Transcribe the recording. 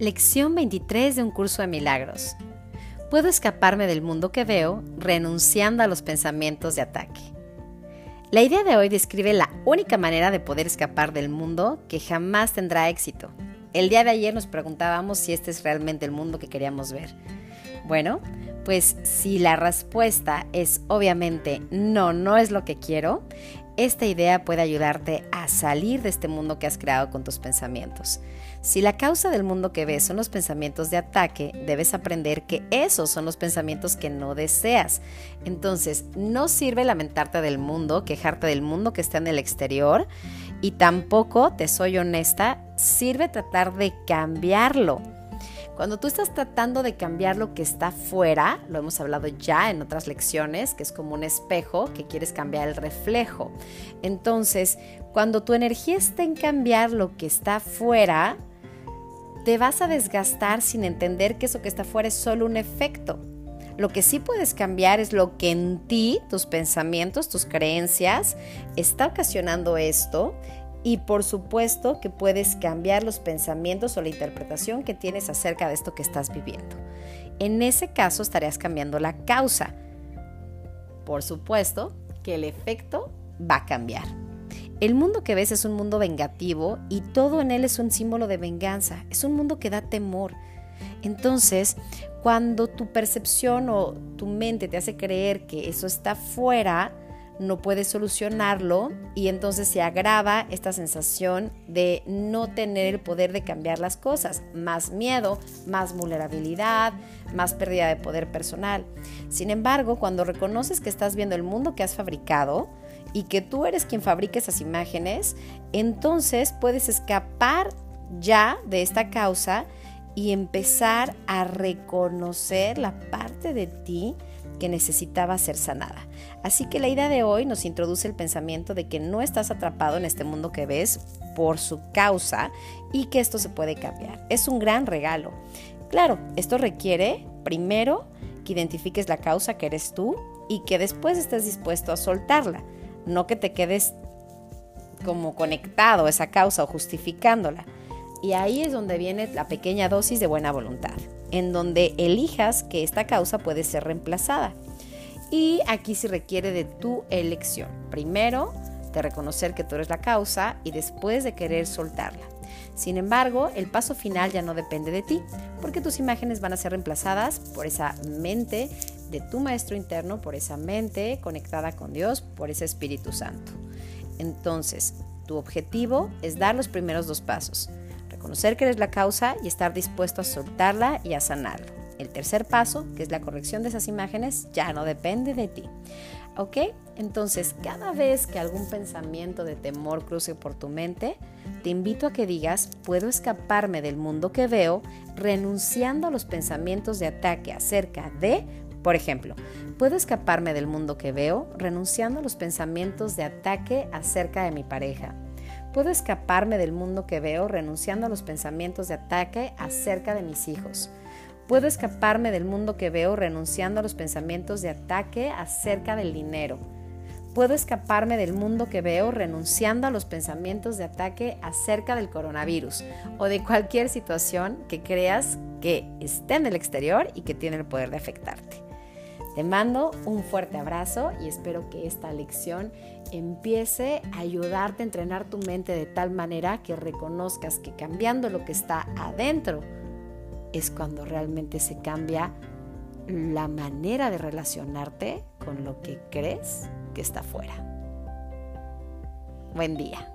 Lección 23 de un curso de milagros. Puedo escaparme del mundo que veo renunciando a los pensamientos de ataque. La idea de hoy describe la única manera de poder escapar del mundo que jamás tendrá éxito. El día de ayer nos preguntábamos si este es realmente el mundo que queríamos ver. Bueno, pues si la respuesta es obviamente no, no es lo que quiero, esta idea puede ayudarte a salir de este mundo que has creado con tus pensamientos. Si la causa del mundo que ves son los pensamientos de ataque, debes aprender que esos son los pensamientos que no deseas. Entonces, no sirve lamentarte del mundo, quejarte del mundo que está en el exterior y tampoco, te soy honesta, sirve tratar de cambiarlo. Cuando tú estás tratando de cambiar lo que está fuera, lo hemos hablado ya en otras lecciones, que es como un espejo que quieres cambiar el reflejo. Entonces, cuando tu energía está en cambiar lo que está fuera, te vas a desgastar sin entender que eso que está fuera es solo un efecto. Lo que sí puedes cambiar es lo que en ti, tus pensamientos, tus creencias, está ocasionando esto y por supuesto que puedes cambiar los pensamientos o la interpretación que tienes acerca de esto que estás viviendo. En ese caso estarías cambiando la causa. Por supuesto que el efecto va a cambiar. El mundo que ves es un mundo vengativo y todo en él es un símbolo de venganza. Es un mundo que da temor. Entonces, cuando tu percepción o tu mente te hace creer que eso está fuera, no puedes solucionarlo y entonces se agrava esta sensación de no tener el poder de cambiar las cosas, más miedo, más vulnerabilidad, más pérdida de poder personal. Sin embargo, cuando reconoces que estás viendo el mundo que has fabricado y que tú eres quien fabrica esas imágenes, entonces puedes escapar ya de esta causa y empezar a reconocer la parte de ti que necesitaba ser sanada. Así que la idea de hoy nos introduce el pensamiento de que no estás atrapado en este mundo que ves por su causa y que esto se puede cambiar. Es un gran regalo. Claro, esto requiere primero que identifiques la causa que eres tú y que después estés dispuesto a soltarla, no que te quedes como conectado a esa causa o justificándola. Y ahí es donde viene la pequeña dosis de buena voluntad, en donde elijas que esta causa puede ser reemplazada. Y aquí se requiere de tu elección. Primero, de reconocer que tú eres la causa y después de querer soltarla. Sin embargo, el paso final ya no depende de ti, porque tus imágenes van a ser reemplazadas por esa mente de tu maestro interno, por esa mente conectada con Dios, por ese Espíritu Santo. Entonces, tu objetivo es dar los primeros dos pasos reconocer que eres la causa y estar dispuesto a soltarla y a sanarlo. El tercer paso, que es la corrección de esas imágenes, ya no depende de ti. ¿Ok? Entonces, cada vez que algún pensamiento de temor cruce por tu mente, te invito a que digas, puedo escaparme del mundo que veo renunciando a los pensamientos de ataque acerca de, por ejemplo, puedo escaparme del mundo que veo renunciando a los pensamientos de ataque acerca de mi pareja Puedo escaparme del mundo que veo renunciando a los pensamientos de ataque acerca de mis hijos. Puedo escaparme del mundo que veo renunciando a los pensamientos de ataque acerca del dinero. Puedo escaparme del mundo que veo renunciando a los pensamientos de ataque acerca del coronavirus o de cualquier situación que creas que esté en el exterior y que tiene el poder de afectarte. Te mando un fuerte abrazo y espero que esta lección empiece a ayudarte a entrenar tu mente de tal manera que reconozcas que cambiando lo que está adentro es cuando realmente se cambia la manera de relacionarte con lo que crees que está afuera. Buen día.